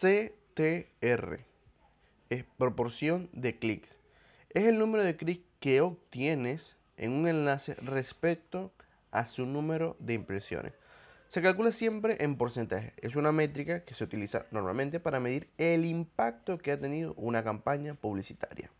CTR es proporción de clics. Es el número de clics que obtienes en un enlace respecto a su número de impresiones. Se calcula siempre en porcentaje. Es una métrica que se utiliza normalmente para medir el impacto que ha tenido una campaña publicitaria.